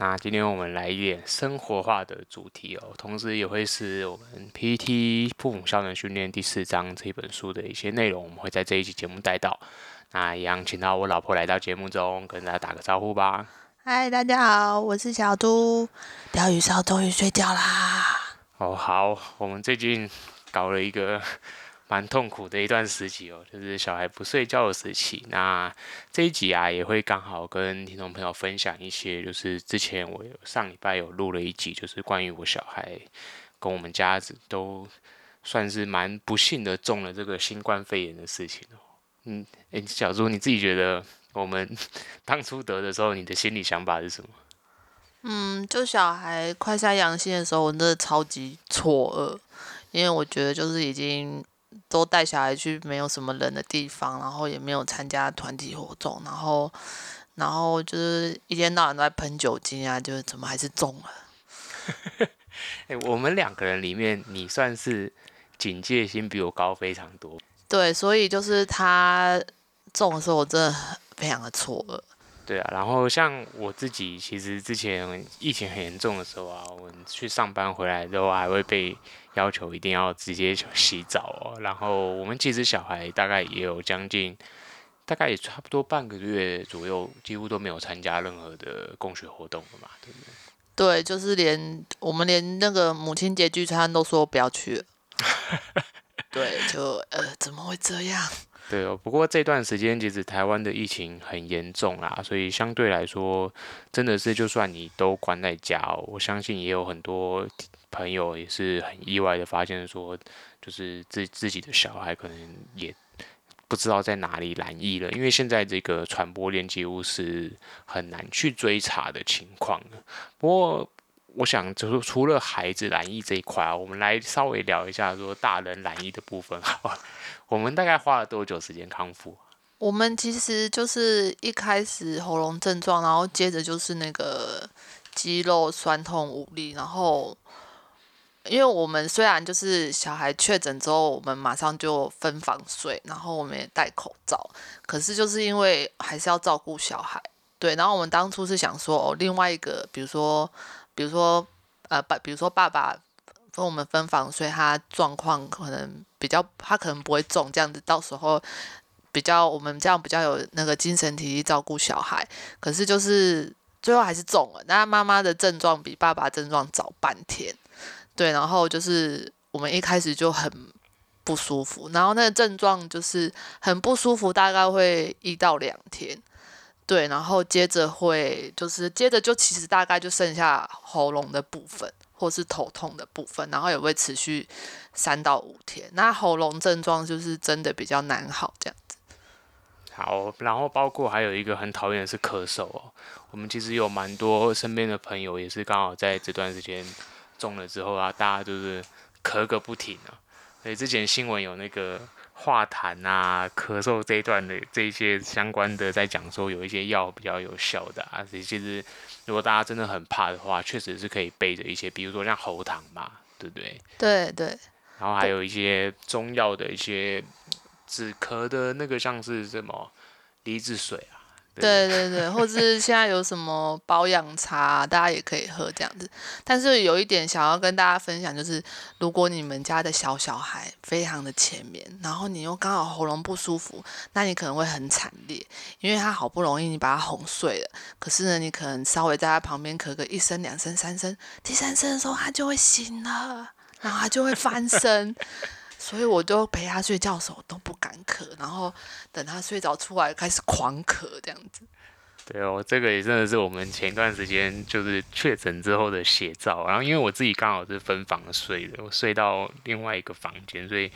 那今天我们来一点生活化的主题哦，同时也会是我们 PTT 父母效能训练第四章这一本书的一些内容，我们会在这一期节目带到。那一样，请到我老婆来到节目中，跟大家打个招呼吧。嗨，大家好，我是小猪。钓鱼烧终于睡觉啦。哦，好，我们最近搞了一个。蛮痛苦的一段时期哦，就是小孩不睡觉的时期。那这一集啊，也会刚好跟听众朋友分享一些，就是之前我有上礼拜有录了一集，就是关于我小孩跟我们家子都算是蛮不幸的中了这个新冠肺炎的事情哦。嗯，诶，小猪你自己觉得我们 当初得的时候，你的心理想法是什么？嗯，就小孩快筛阳性的时候，我真的超级错愕，因为我觉得就是已经。都带小孩去没有什么人的地方，然后也没有参加团体活动，然后，然后就是一天到晚都在喷酒精啊，就是怎么还是中了？欸，我们两个人里面，你算是警戒心比我高非常多。对，所以就是他中的时候，我真的非常的错愕。对啊，然后像我自己，其实之前疫情很严重的时候啊，我们去上班回来之后还会被。要求一定要直接洗澡哦，然后我们其实小孩大概也有将近，大概也差不多半个月左右，几乎都没有参加任何的供学活动了嘛，对不对？对，就是连我们连那个母亲节聚餐都说不要去了。对，就呃，怎么会这样？对哦，不过这段时间其实台湾的疫情很严重啦，所以相对来说，真的是就算你都关在家哦，我相信也有很多。朋友也是很意外的发现，说就是自自己的小孩可能也不知道在哪里染疫了，因为现在这个传播链几乎是很难去追查的情况。不过，我想就是除了孩子染疫这一块啊，我们来稍微聊一下说大人染疫的部分。好，我们大概花了多久时间康复？我们其实就是一开始喉咙症状，然后接着就是那个肌肉酸痛无力，然后。因为我们虽然就是小孩确诊之后，我们马上就分房睡，然后我们也戴口罩，可是就是因为还是要照顾小孩，对。然后我们当初是想说，哦，另外一个，比如说，比如说，呃，爸，比如说爸爸跟我们分房睡，他状况可能比较，他可能不会中，这样子到时候比较我们这样比较有那个精神体力照顾小孩。可是就是最后还是中了，那妈妈的症状比爸爸症状早半天。对，然后就是我们一开始就很不舒服，然后那个症状就是很不舒服，大概会一到两天。对，然后接着会就是接着就其实大概就剩下喉咙的部分或是头痛的部分，然后也会持续三到五天。那喉咙症状就是真的比较难好这样子。好，然后包括还有一个很讨厌的是咳嗽哦。我们其实有蛮多身边的朋友也是刚好在这段时间。中了之后啊，大家就是咳个不停啊。所以之前新闻有那个化痰啊、咳嗽这一段的这一些相关的，在讲说有一些药比较有效的啊。所以其实如果大家真的很怕的话，确实是可以备着一些，比如说像喉糖嘛，对不对？对对。然后还有一些中药的一些止咳的那个，像是什么梨子水啊。对对对，或者是现在有什么保养茶，大家也可以喝这样子。但是有一点想要跟大家分享，就是如果你们家的小小孩非常的浅眠，然后你又刚好喉咙不舒服，那你可能会很惨烈，因为他好不容易你把他哄睡了，可是呢，你可能稍微在他旁边咳个一声、两声、三声，第三声的时候他就会醒了，然后他就会翻身。所以我都陪他睡觉的时候都不敢咳，然后等他睡着出来开始狂咳这样子。对哦，这个也真的是我们前一段时间就是确诊之后的写照。然后因为我自己刚好是分房睡的，我睡到另外一个房间，所以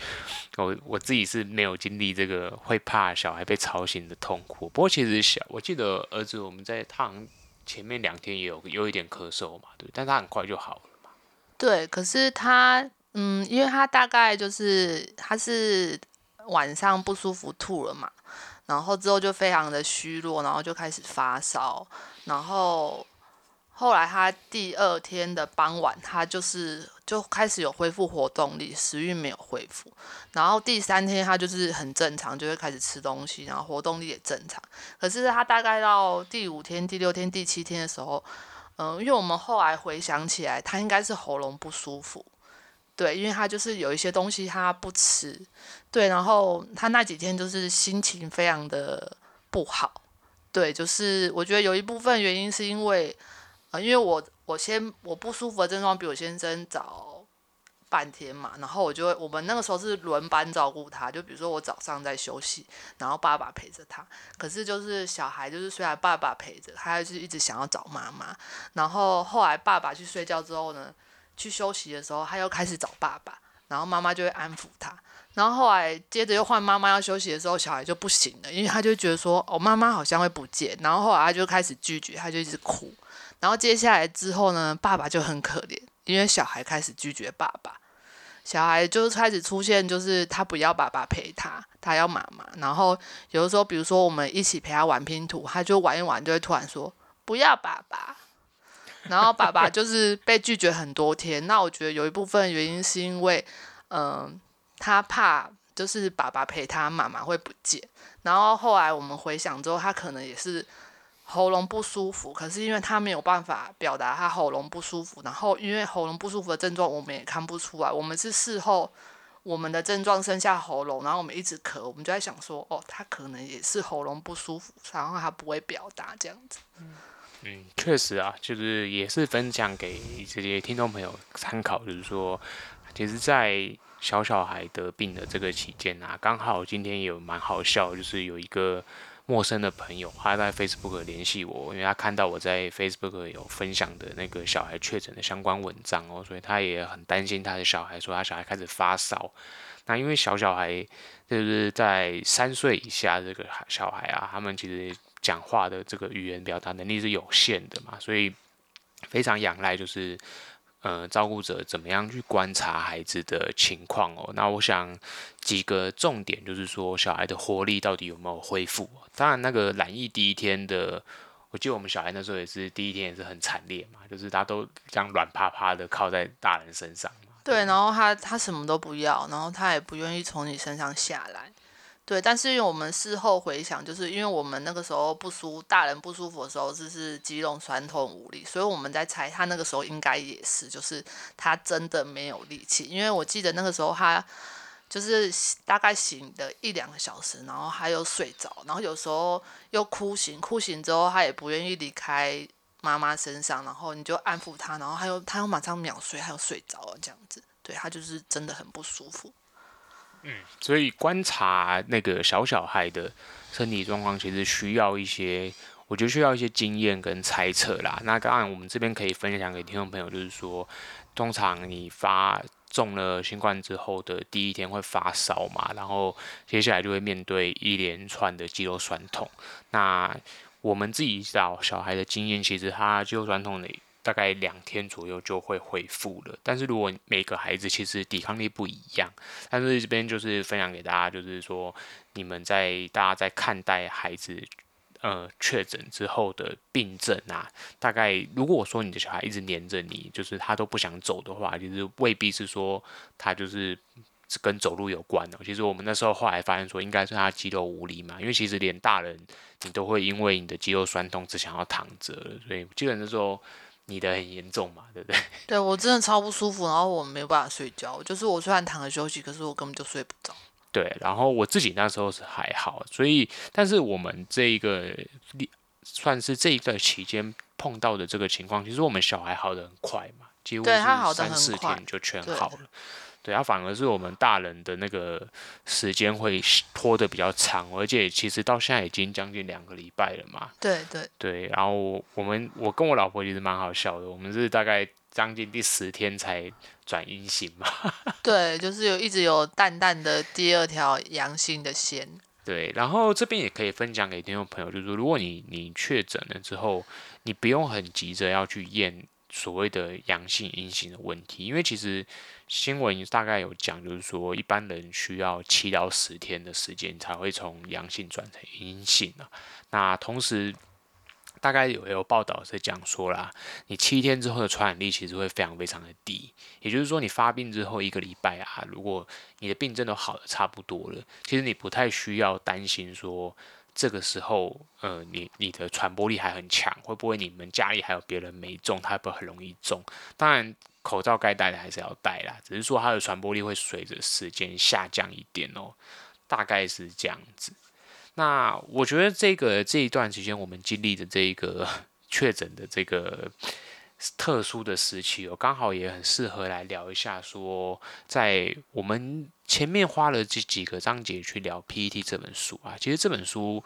我我自己是没有经历这个会怕小孩被吵醒的痛苦。不过其实小，我记得儿子我们在他前面两天也有有一点咳嗽嘛，对，但他很快就好了嘛。对，可是他。嗯，因为他大概就是他是晚上不舒服吐了嘛，然后之后就非常的虚弱，然后就开始发烧，然后后来他第二天的傍晚，他就是就开始有恢复活动力，食欲没有恢复，然后第三天他就是很正常，就会开始吃东西，然后活动力也正常。可是他大概到第五天、第六天、第七天的时候，嗯、因为我们后来回想起来，他应该是喉咙不舒服。对，因为他就是有一些东西他不吃，对，然后他那几天就是心情非常的不好，对，就是我觉得有一部分原因是因为，呃，因为我我先我不舒服的症状比我先生早半天嘛，然后我就会我们那个时候是轮班照顾他，就比如说我早上在休息，然后爸爸陪着他，可是就是小孩就是虽然爸爸陪着，他就是一直想要找妈妈，然后后来爸爸去睡觉之后呢。去休息的时候，他又开始找爸爸，然后妈妈就会安抚他。然后后来接着又换妈妈要休息的时候，小孩就不行了，因为他就觉得说，哦，妈妈好像会不见。然后后来他就开始拒绝，他就一直哭。然后接下来之后呢，爸爸就很可怜，因为小孩开始拒绝爸爸，小孩就开始出现，就是他不要爸爸陪他，他要妈妈。然后有的时候，比如说我们一起陪他玩拼图，他就玩一玩，就会突然说不要爸爸。然后爸爸就是被拒绝很多天，那我觉得有一部分原因是因为，嗯、他怕就是爸爸陪他，妈妈会不见。然后后来我们回想之后，他可能也是喉咙不舒服，可是因为他没有办法表达他喉咙不舒服，然后因为喉咙不舒服的症状我们也看不出来，我们是事后我们的症状剩下喉咙，然后我们一直咳，我们就在想说，哦，他可能也是喉咙不舒服，然后他不会表达这样子。嗯，确实啊，就是也是分享给这些听众朋友参考，就是说，其实，在小小孩得病的这个期间啊，刚好今天也有蛮好笑，就是有一个陌生的朋友，他在 Facebook 联系我，因为他看到我在 Facebook 有分享的那个小孩确诊的相关文章哦，所以他也很担心他的小孩，说他小孩开始发烧。那因为小小孩就是在三岁以下这个小孩啊，他们其实。讲话的这个语言表达能力是有限的嘛，所以非常仰赖就是呃照顾者怎么样去观察孩子的情况哦。那我想几个重点就是说小孩的活力到底有没有恢复？当然那个染疫第一天的，我记得我们小孩那时候也是第一天也是很惨烈嘛，就是他都这样软趴趴的靠在大人身上。对，然后他他什么都不要，然后他也不愿意从你身上下来。对，但是因为我们事后回想，就是因为我们那个时候不舒大人不舒服的时候，就是肌肉酸痛无力，所以我们在猜他那个时候应该也是，就是他真的没有力气。因为我记得那个时候他就是大概醒的一两个小时，然后他又睡着，然后有时候又哭醒，哭醒之后他也不愿意离开妈妈身上，然后你就安抚他，然后他又他又马上秒睡，他又睡着了这样子。对，他就是真的很不舒服。嗯，所以观察那个小小孩的身体状况，其实需要一些，我觉得需要一些经验跟猜测啦。那当然，我们这边可以分享给听众朋友，就是说，通常你发中了新冠之后的第一天会发烧嘛，然后接下来就会面对一连串的肌肉酸痛。那我们自己找小孩的经验，其实他肌肉酸痛的。大概两天左右就会恢复了，但是如果每个孩子其实抵抗力不一样，但是这边就是分享给大家，就是说你们在大家在看待孩子呃确诊之后的病症啊，大概如果我说你的小孩一直黏着你，就是他都不想走的话，其实未必是说他就是跟走路有关的。其实我们那时候后来发现说，应该是他肌肉无力嘛，因为其实连大人你都会因为你的肌肉酸痛只想要躺着，所以基本上说。你的很严重嘛，对不对？对，我真的超不舒服，然后我没有办法睡觉，就是我虽然躺着休息，可是我根本就睡不着。对，然后我自己那时候是还好，所以但是我们这一个算是这一段期间碰到的这个情况，其实我们小孩好的很快嘛，几乎是三四天就全好了。对，他反而是我们大人的那个时间会拖得比较长，而且其实到现在已经将近两个礼拜了嘛。对对对，然后我们我跟我老婆其实蛮好笑的，我们是大概将近第十天才转阴性嘛。对，就是有一直有淡淡的第二条阳性的线。对，然后这边也可以分享给听众朋友，就是如果你你确诊了之后，你不用很急着要去验。所谓的阳性、阴性的问题，因为其实新闻大概有讲，就是说一般人需要七到十天的时间才会从阳性转成阴性啊。那同时，大概有有报道是讲说啦，你七天之后的传染力其实会非常非常的低，也就是说你发病之后一个礼拜啊，如果你的病症都好的差不多了，其实你不太需要担心说。这个时候，呃，你你的传播力还很强，会不会你们家里还有别人没中，他会不会很容易中？当然，口罩该戴的还是要戴啦，只是说它的传播力会随着时间下降一点哦，大概是这样子。那我觉得这个这一段时间我们经历的这一个 确诊的这个。特殊的时期哦，刚好也很适合来聊一下。说在我们前面花了这几个章节去聊《P.E.T.》这本书啊，其实这本书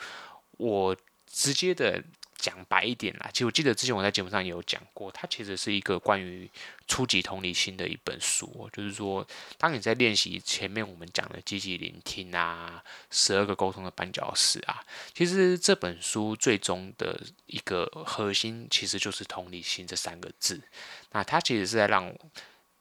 我直接的。讲白一点啦，其实我记得之前我在节目上也有讲过，它其实是一个关于初级同理心的一本书。就是说，当你在练习前面我们讲的积极聆听啊，十二个沟通的绊脚石啊，其实这本书最终的一个核心其实就是同理心这三个字。那它其实是在让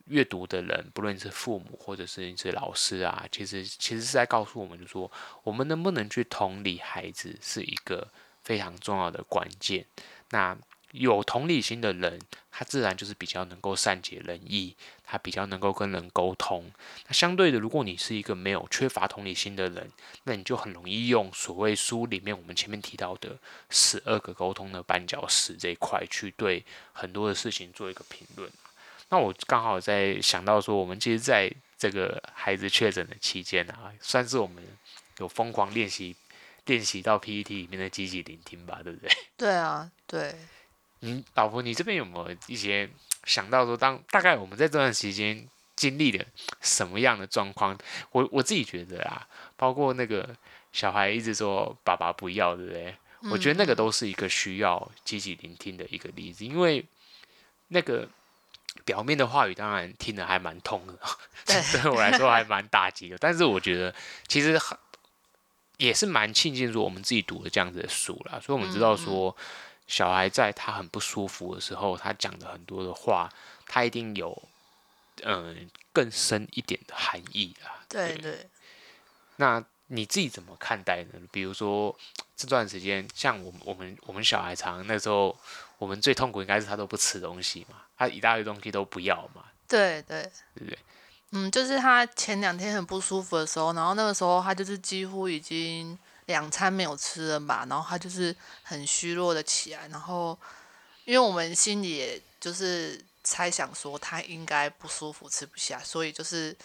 阅读的人，不论是父母或者是你是老师啊，其实其实是在告诉我们，就说我们能不能去同理孩子是一个。非常重要的关键。那有同理心的人，他自然就是比较能够善解人意，他比较能够跟人沟通。那相对的，如果你是一个没有缺乏同理心的人，那你就很容易用所谓书里面我们前面提到的十二个沟通的绊脚石这一块去对很多的事情做一个评论。那我刚好在想到说，我们其实在这个孩子确诊的期间啊，算是我们有疯狂练习。练习到 PPT 里面的积极聆听吧，对不对？对啊，对。你老婆，你这边有没有一些想到说，当大概我们在这段时间经历了什么样的状况？我我自己觉得啊，包括那个小孩一直说爸爸不要，对不对？嗯。我觉得那个都是一个需要积极聆听的一个例子，因为那个表面的话语当然听得还蛮痛的，对，对我来说还蛮打击的。但是我觉得其实很。也是蛮庆幸说我们自己读了这样子的书啦，所以我们知道说小孩在他很不舒服的时候，他讲的很多的话，他一定有嗯更深一点的含义啦。对对，对。那你自己怎么看待呢？比如说这段时间，像我们我们我们小孩常那时候，我们最痛苦应该是他都不吃东西嘛，他一大堆东西都不要嘛。对对对对。对嗯，就是他前两天很不舒服的时候，然后那个时候他就是几乎已经两餐没有吃了嘛，然后他就是很虚弱的起来，然后因为我们心里就是猜想说他应该不舒服吃不下，所以就是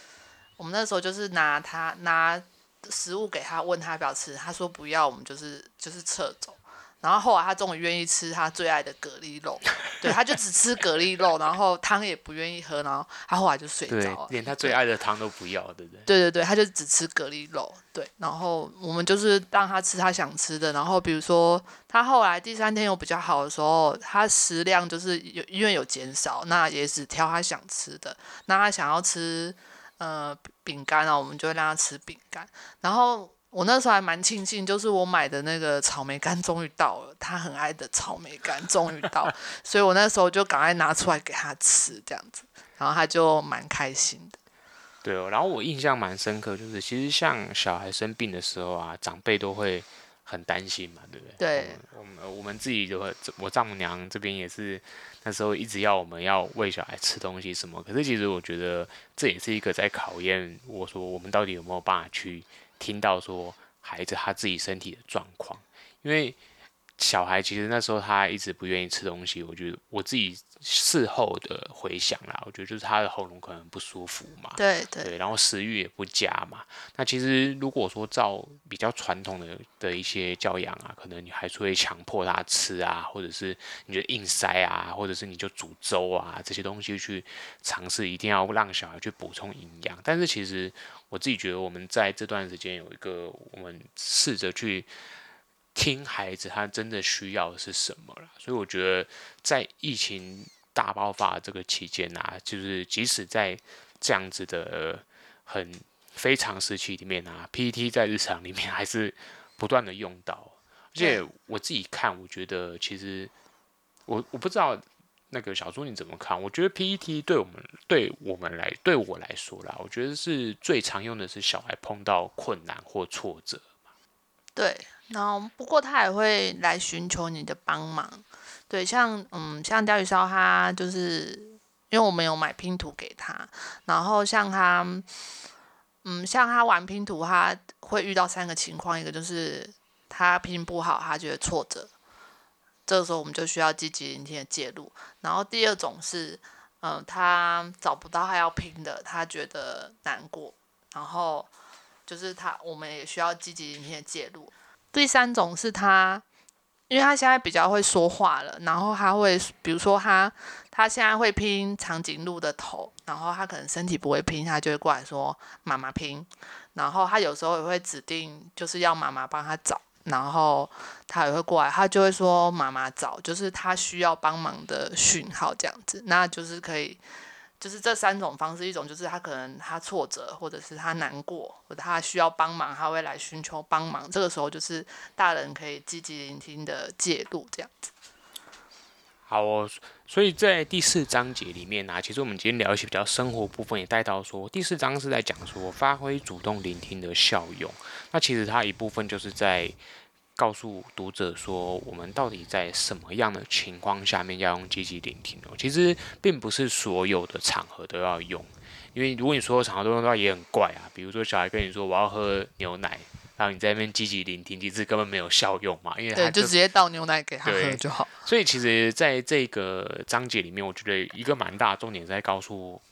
我们那时候就是拿他拿食物给他，问他要不要吃，他说不要，我们就是就是撤走。然后后来他终于愿意吃他最爱的蛤蜊肉，对，他就只吃蛤蜊肉，然后汤也不愿意喝，然后他后来就睡着了，连他最爱的汤都不要，对不对？对对对，他就只吃蛤蜊肉，对，然后我们就是让他吃他想吃的，然后比如说他后来第三天有比较好的时候，他食量就是有因为有减少，那也只挑他想吃的，那他想要吃呃饼干啊，我们就会让他吃饼干，然后。我那时候还蛮庆幸，就是我买的那个草莓干终于到了，他很爱的草莓干终于到，所以我那时候就赶快拿出来给他吃，这样子，然后他就蛮开心的。对哦，然后我印象蛮深刻，就是其实像小孩生病的时候啊，长辈都会很担心嘛，对不对？对。我们我们自己就会，我丈母娘这边也是，那时候一直要我们要喂小孩吃东西什么，可是其实我觉得这也是一个在考验我说我们到底有没有办法去。听到说孩子他自己身体的状况，因为小孩其实那时候他一直不愿意吃东西，我觉得我自己事后的回想啦，我觉得就是他的喉咙可能不舒服嘛，对对，对，然后食欲也不佳嘛。那其实如果说照比较传统的的一些教养啊，可能你还是会强迫他吃啊，或者是你就硬塞啊，或者是你就煮粥啊这些东西去尝试，一定要让小孩去补充营养。但是其实。我自己觉得，我们在这段时间有一个，我们试着去听孩子他真的需要的是什么了。所以我觉得，在疫情大爆发这个期间啊，就是即使在这样子的很非常时期里面啊，P E T 在日常里面还是不断的用到。而且我自己看，我觉得其实我我不知道那个小朱你怎么看？我觉得 PET 对我们对我们来对我来说啦，我觉得是最常用的是小孩碰到困难或挫折。对，然后不过他也会来寻求你的帮忙。对，像嗯，像钓鱼烧，他就是因为我们有买拼图给他，然后像他，嗯，像他玩拼图，他会遇到三个情况，一个就是他拼不好，他觉得挫折，这个时候我们就需要积极聆听的介入。然后第二种是，嗯，他找不到他要拼的，他觉得难过，然后。就是他，我们也需要积极一些介入。第三种是他，因为他现在比较会说话了，然后他会，比如说他，他现在会拼长颈鹿的头，然后他可能身体不会拼，他就会过来说妈妈拼。然后他有时候也会指定就是要妈妈帮他找，然后他也会过来，他就会说妈妈找，就是他需要帮忙的讯号这样子，那就是可以。就是这三种方式，一种就是他可能他挫折，或者是他难过，或者他需要帮忙，他会来寻求帮忙。这个时候就是大人可以积极聆听的介入，这样子。好哦，所以在第四章节里面呢、啊，其实我们今天聊一些比较生活部分，也带到说第四章是在讲说发挥主动聆听的效用。那其实它一部分就是在。告诉读者说，我们到底在什么样的情况下面要用积极聆听哦？其实并不是所有的场合都要用，因为如果你所有场合都用的话，也很怪啊。比如说小孩跟你说我要喝牛奶，然后你在那边积极聆听，其实根本没有效用嘛，因为他就，对，就直接倒牛奶给他喝就好。所以其实在这个章节里面，我觉得一个蛮大的重点在告诉。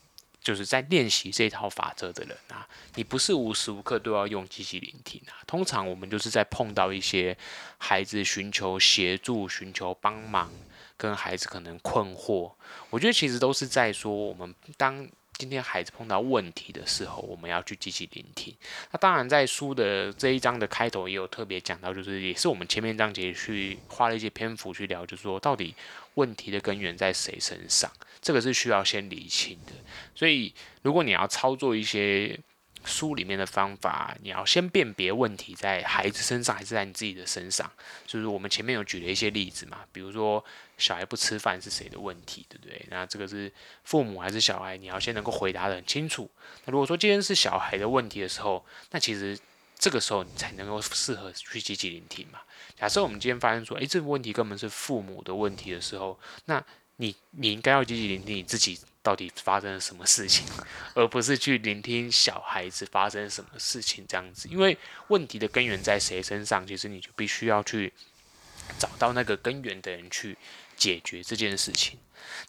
就是在练习这套法则的人啊，你不是无时无刻都要用积极聆听啊。通常我们就是在碰到一些孩子寻求协助、寻求帮忙，跟孩子可能困惑，我觉得其实都是在说，我们当今天孩子碰到问题的时候，我们要去积极聆听。那当然，在书的这一章的开头也有特别讲到，就是也是我们前面章节去花了一些篇幅去聊，就是说到底问题的根源在谁身上。这个是需要先理清的，所以如果你要操作一些书里面的方法，你要先辨别问题在孩子身上还是在你自己的身上。就是我们前面有举了一些例子嘛，比如说小孩不吃饭是谁的问题，对不对？那这个是父母还是小孩？你要先能够回答得很清楚。那如果说今天是小孩的问题的时候，那其实这个时候你才能够适合去积极聆听嘛。假设我们今天发现说，诶，这个问题根本是父母的问题的时候，那你你应该要积极聆听你自己到底发生了什么事情，而不是去聆听小孩子发生什么事情这样子。因为问题的根源在谁身上，其实你就必须要去找到那个根源的人去解决这件事情。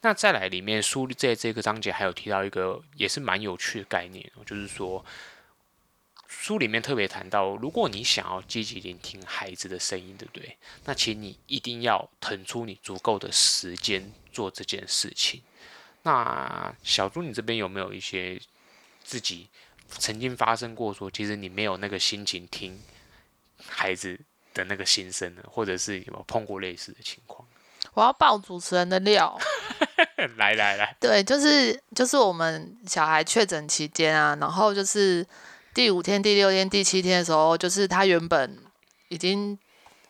那再来里面书在这个章节还有提到一个也是蛮有趣的概念，就是说。书里面特别谈到，如果你想要积极聆听孩子的声音，对不对？那请你一定要腾出你足够的时间做这件事情。那小朱，你这边有没有一些自己曾经发生过说，其实你没有那个心情听孩子的那个心声呢？或者是有没有碰过类似的情况？我要爆主持人的料，来来来，对，就是就是我们小孩确诊期间啊，然后就是。第五天、第六天、第七天的时候，就是他原本已经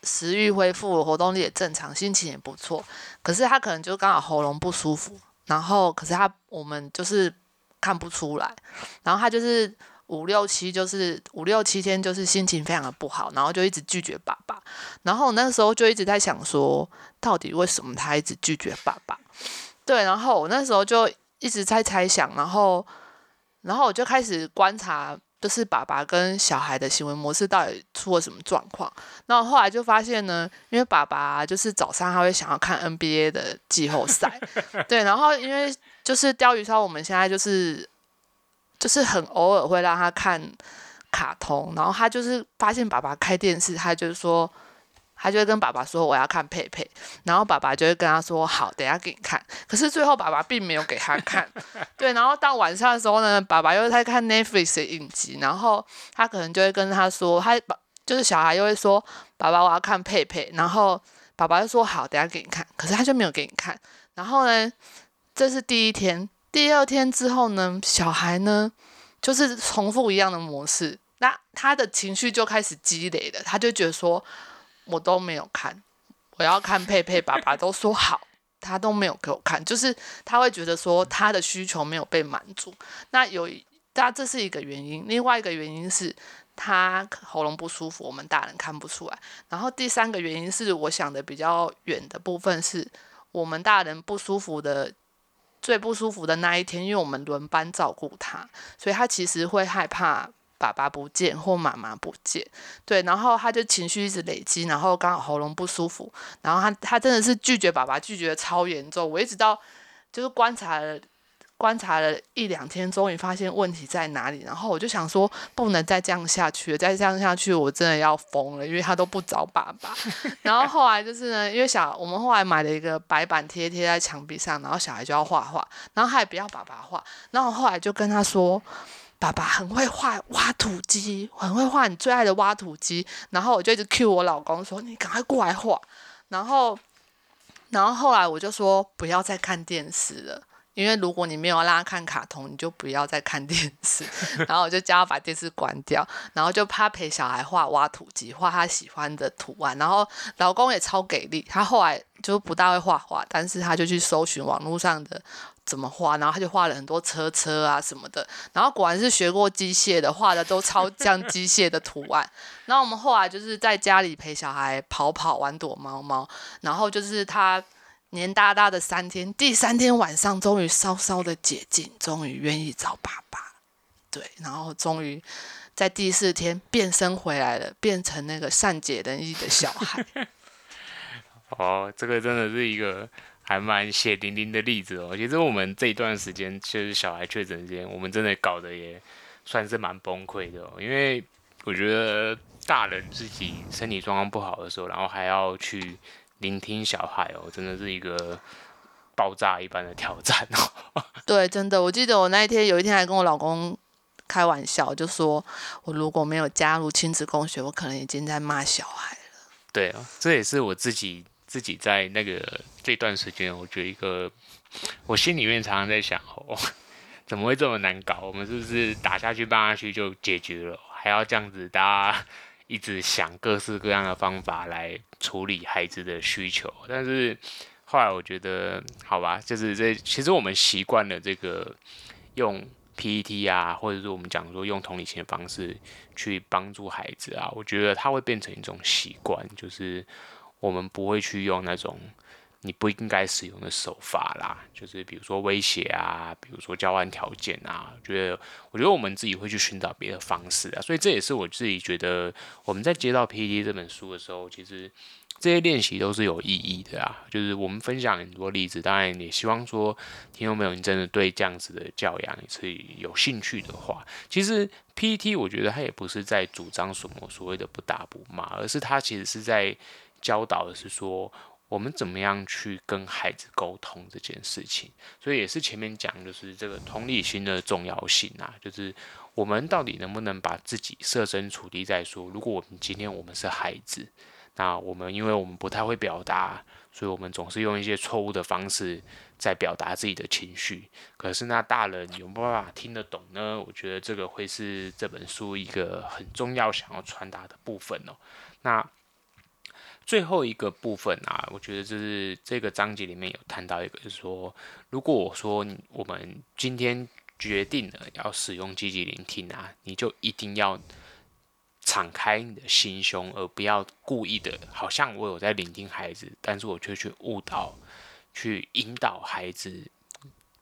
食欲恢复，活动力也正常，心情也不错。可是他可能就刚好喉咙不舒服，然后可是他我们就是看不出来。然后他就是五六七，就是五六七天，就是心情非常的不好，然后就一直拒绝爸爸。然后那时候就一直在想说，到底为什么他一直拒绝爸爸？对，然后我那时候就一直在猜想，然后然后我就开始观察。就是爸爸跟小孩的行为模式到底出了什么状况？那后来就发现呢，因为爸爸就是早上他会想要看 NBA 的季后赛，对，然后因为就是鲷鱼烧，我们现在就是就是很偶尔会让他看卡通，然后他就是发现爸爸开电视，他就是说。他就会跟爸爸说：“我要看佩佩。”然后爸爸就会跟他说：“好，等下给你看。”可是最后爸爸并没有给他看。对，然后到晚上的时候呢，爸爸又在看 Netflix 的影集，然后他可能就会跟他说：“他就是小孩又会说：‘爸爸，我要看佩佩。’然后爸爸就说：‘好，等下给你看。’可是他就没有给你看。然后呢，这是第一天。第二天之后呢，小孩呢就是重复一样的模式，那他的情绪就开始积累了，他就觉得说。我都没有看，我要看佩佩，爸爸都说好，他都没有给我看，就是他会觉得说他的需求没有被满足。那有，大这是一个原因，另外一个原因是他喉咙不舒服，我们大人看不出来。然后第三个原因是我想的比较远的部分是，我们大人不舒服的最不舒服的那一天，因为我们轮班照顾他，所以他其实会害怕。爸爸不见或妈妈不见，对，然后他就情绪一直累积，然后刚好喉咙不舒服，然后他他真的是拒绝爸爸，拒绝的超严重。我一直到就是观察了观察了一两天，终于发现问题在哪里。然后我就想说，不能再这样下去了，再这样下去我真的要疯了，因为他都不找爸爸。然后后来就是呢，因为小我们后来买了一个白板贴贴在墙壁上，然后小孩就要画画，然后他也不要爸爸画，然后后来就跟他说。爸爸很会画挖土机，很会画你最爱的挖土机。然后我就一直 cue 我老公说：“你赶快过来画。”然后，然后后来我就说：“不要再看电视了，因为如果你没有让他看卡通，你就不要再看电视。”然后我就叫他把电视关掉，然后就怕陪小孩画挖土机，画他喜欢的图案。然后老公也超给力，他后来就不大会画画，但是他就去搜寻网络上的。怎么画？然后他就画了很多车车啊什么的，然后果然是学过机械的，画的都超像机械的图案。然后我们后来就是在家里陪小孩跑跑玩躲猫猫，然后就是他黏哒哒的三天，第三天晚上终于稍稍的解禁，终于愿意找爸爸。对，然后终于在第四天变身回来了，变成那个善解人意的小孩。哦，这个真的是一个。还蛮血淋淋的例子哦。其实我们这一段时间，就是小孩确诊之间，我们真的搞得也算是蛮崩溃的哦。因为我觉得大人自己身体状况不好的时候，然后还要去聆听小孩哦，真的是一个爆炸一般的挑战哦。对，真的，我记得我那一天有一天还跟我老公开玩笑，就说我如果没有加入亲子共学，我可能已经在骂小孩了。对啊，这也是我自己。自己在那个这段时间，我觉得一个，我心里面常常在想，哦，怎么会这么难搞？我们是不是打下去、骂下去就解决了？还要这样子，大家一直想各式各样的方法来处理孩子的需求。但是后来我觉得，好吧，就是这其实我们习惯了这个用 PET 啊，或者是我们讲说用同理心的方式去帮助孩子啊，我觉得它会变成一种习惯，就是。我们不会去用那种你不应该使用的手法啦，就是比如说威胁啊，比如说交换条件啊。觉得，我觉得我们自己会去寻找别的方式啊。所以这也是我自己觉得，我们在接到 PTT 这本书的时候，其实这些练习都是有意义的啊。就是我们分享很多例子，当然也希望说，听众朋友，你真的对这样子的教养是有兴趣的话，其实 P T 我觉得它也不是在主张什么所谓的不打不骂，而是它其实是在。教导的是说，我们怎么样去跟孩子沟通这件事情，所以也是前面讲，就是这个同理心的重要性啊，就是我们到底能不能把自己设身处地在说，如果我们今天我们是孩子，那我们因为我们不太会表达，所以我们总是用一些错误的方式在表达自己的情绪。可是那大人有没有办法听得懂呢？我觉得这个会是这本书一个很重要想要传达的部分哦。那。最后一个部分啊，我觉得就是这个章节里面有谈到一个，就是说，如果我说我们今天决定了要使用积极聆听啊，你就一定要敞开你的心胸，而不要故意的，好像我有在聆听孩子，但是我却去误导、去引导孩子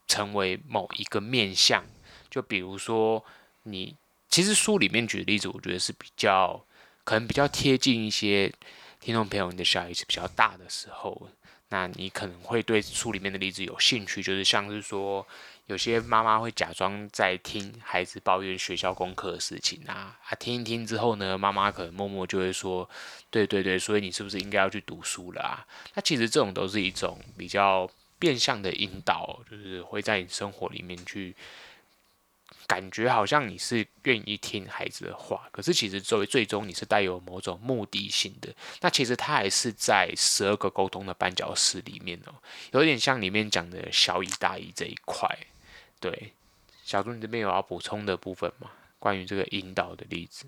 成为某一个面向。就比如说，你其实书里面举的例子，我觉得是比较可能比较贴近一些。听众朋友，你的小孩是比较大的时候，那你可能会对书里面的例子有兴趣，就是像是说，有些妈妈会假装在听孩子抱怨学校功课的事情啊，啊，听一听之后呢，妈妈可能默默就会说，对对对，所以你是不是应该要去读书了啊？那其实这种都是一种比较变相的引导，就是会在你生活里面去。感觉好像你是愿意听孩子的话，可是其实作为最终你是带有某种目的性的。那其实他还是在十二个沟通的绊脚石里面哦，有点像里面讲的小以大义这一块。对，小朱你这边有要补充的部分吗？关于这个引导的例子？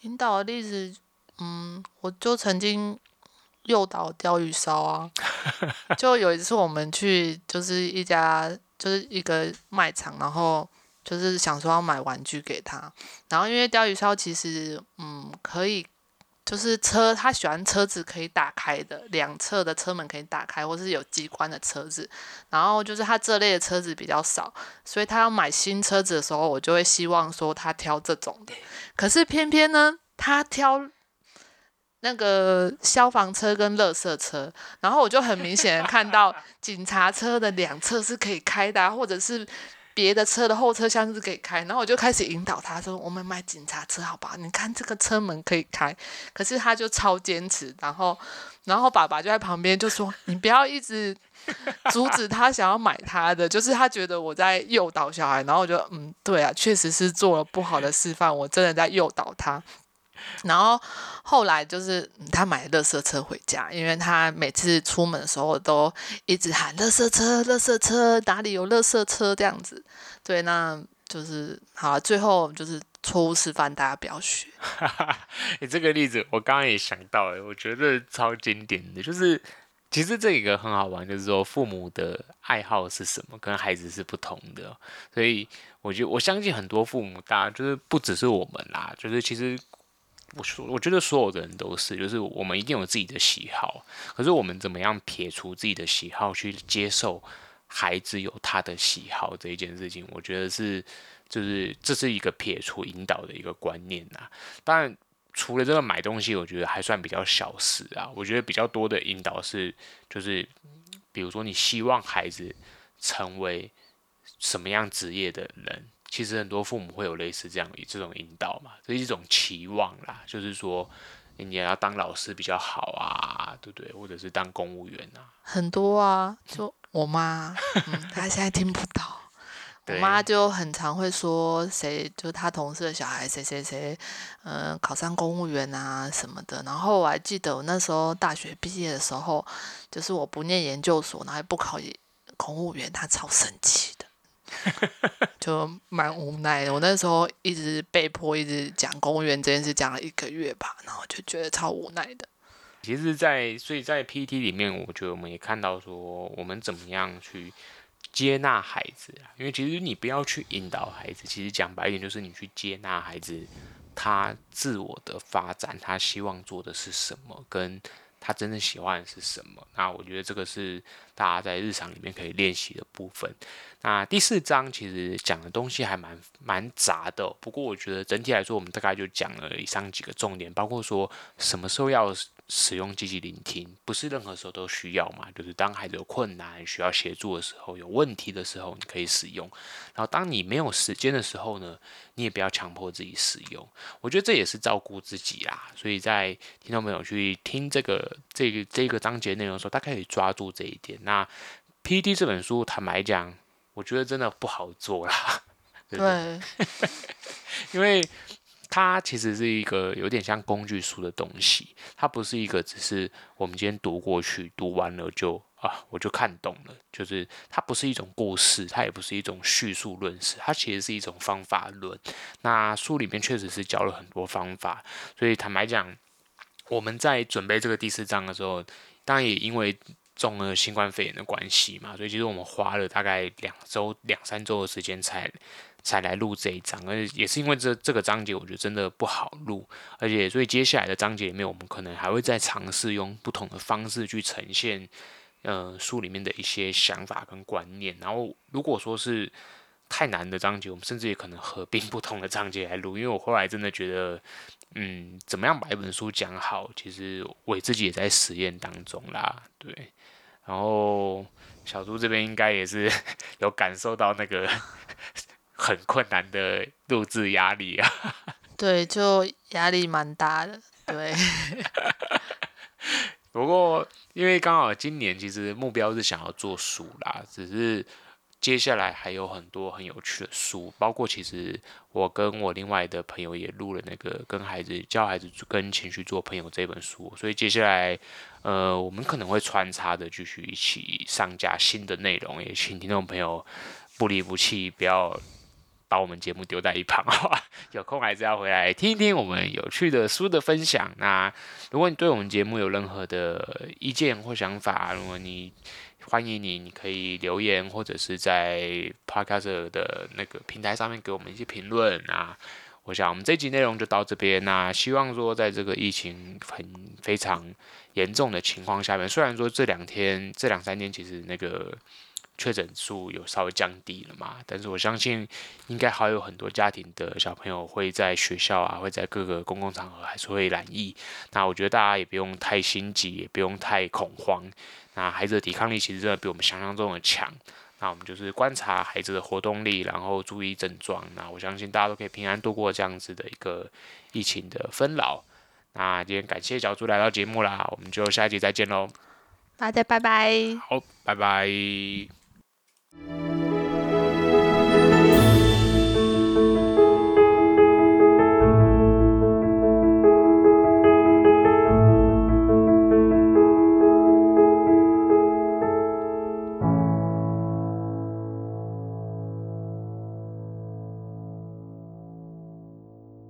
引导的例子，嗯，我就曾经诱导钓鱼烧啊。就有一次我们去，就是一家就是一个卖场，然后就是想说要买玩具给他，然后因为钓鱼烧其实嗯可以。就是车，他喜欢车子可以打开的，两侧的车门可以打开，或是有机关的车子。然后就是他这类的车子比较少，所以他要买新车子的时候，我就会希望说他挑这种的。可是偏偏呢，他挑那个消防车跟垃圾车，然后我就很明显的看到 警察车的两侧是可以开的，或者是。别的车的后车厢是可以开，然后我就开始引导他说：“我们买警察车好吧？你看这个车门可以开。”可是他就超坚持，然后，然后爸爸就在旁边就说：“你不要一直 阻止他想要买他的，就是他觉得我在诱导小孩。”然后我就嗯，对啊，确实是做了不好的示范，我真的在诱导他。然后后来就是他买了垃圾车回家，因为他每次出门的时候都一直喊“垃圾车，垃圾车，哪里有垃圾车”这样子。对，那就是好，最后就是错误示范，大家不要学。你 这个例子我刚刚也想到，哎，我觉得超经典的，就是其实这一个很好玩，就是说父母的爱好是什么，跟孩子是不同的。所以我觉得我相信很多父母，大家就是不只是我们啦，就是其实。我说，我觉得所有的人都是，就是我们一定有自己的喜好，可是我们怎么样撇除自己的喜好去接受孩子有他的喜好这一件事情，我觉得是，就是这是一个撇除引导的一个观念呐。当然，除了这个买东西，我觉得还算比较小事啊。我觉得比较多的引导是，就是比如说你希望孩子成为什么样职业的人。其实很多父母会有类似这样这种引导嘛，这是一种期望啦，就是说你也要当老师比较好啊，对不对？或者是当公务员啊，很多啊，就我妈，嗯，她现在听不到，我妈就很常会说谁，就她同事的小孩谁谁谁，嗯，考上公务员啊什么的。然后我还记得我那时候大学毕业的时候，就是我不念研究所，然后也不考公务员，她超生气的。就蛮无奈的，我那时候一直被迫一直讲公务员这件事，讲了一个月吧，然后就觉得超无奈的。其实在，所以在 PTT 里面，我觉得我们也看到说，我们怎么样去接纳孩子啊？因为其实你不要去引导孩子，其实讲白一点，就是你去接纳孩子他自我的发展，他希望做的是什么，跟。他真正喜欢的是什么？那我觉得这个是大家在日常里面可以练习的部分。那第四章其实讲的东西还蛮蛮杂的，不过我觉得整体来说，我们大概就讲了以上几个重点，包括说什么时候要使用积极聆听，不是任何时候都需要嘛。就是当孩子有困难需要协助的时候，有问题的时候，你可以使用。然后当你没有时间的时候呢，你也不要强迫自己使用。我觉得这也是照顾自己啦。所以在听众朋友去听这个这个这个章节内容的时候，大家可以抓住这一点。那 PTT 这本书，坦白讲。我觉得真的不好做啦，对，因为它其实是一个有点像工具书的东西，它不是一个只是我们今天读过去，读完了就啊我就看懂了，就是它不是一种故事，它也不是一种叙述论史，它其实是一种方法论。那书里面确实是教了很多方法，所以坦白讲，我们在准备这个第四章的时候，当然也因为。中了新冠肺炎的关系嘛，所以其实我们花了大概两周、两三周的时间才才来录这一章，而且也是因为这这个章节我觉得真的不好录，而且所以接下来的章节里面，我们可能还会再尝试用不同的方式去呈现，呃，书里面的一些想法跟观念。然后如果说是太难的章节，我们甚至也可能合并不同的章节来录，因为我后来真的觉得。嗯，怎么样把一本书讲好？其实我自己也在实验当中啦，对。然后小猪这边应该也是 有感受到那个很困难的录制压力啊。对，就压力蛮大的。对。不过因为刚好今年其实目标是想要做书啦，只是。接下来还有很多很有趣的书，包括其实我跟我另外的朋友也录了那个跟孩子教孩子跟情绪做朋友这本书，所以接下来呃我们可能会穿插的继续一起上架新的内容，也请听众朋友不离不弃，不要把我们节目丢在一旁，好吧？有空还是要回来听一听我们有趣的书的分享。那如果你对我们节目有任何的意见或想法，如果你欢迎你，你可以留言或者是在 Podcast 的那个平台上面给我们一些评论啊。我想我们这集内容就到这边。那希望说，在这个疫情很非常严重的情况下面，虽然说这两天、这两三天其实那个。确诊数有稍微降低了嘛？但是我相信，应该还有很多家庭的小朋友会在学校啊，会在各个公共场合还是会染疫。那我觉得大家也不用太心急，也不用太恐慌。那孩子的抵抗力其实真的比我们想象中的强。那我们就是观察孩子的活动力，然后注意症状。那我相信大家都可以平安度过这样子的一个疫情的纷扰。那今天感谢小猪来到节目啦，我们就下一集再见喽。大家拜拜。好，拜拜。you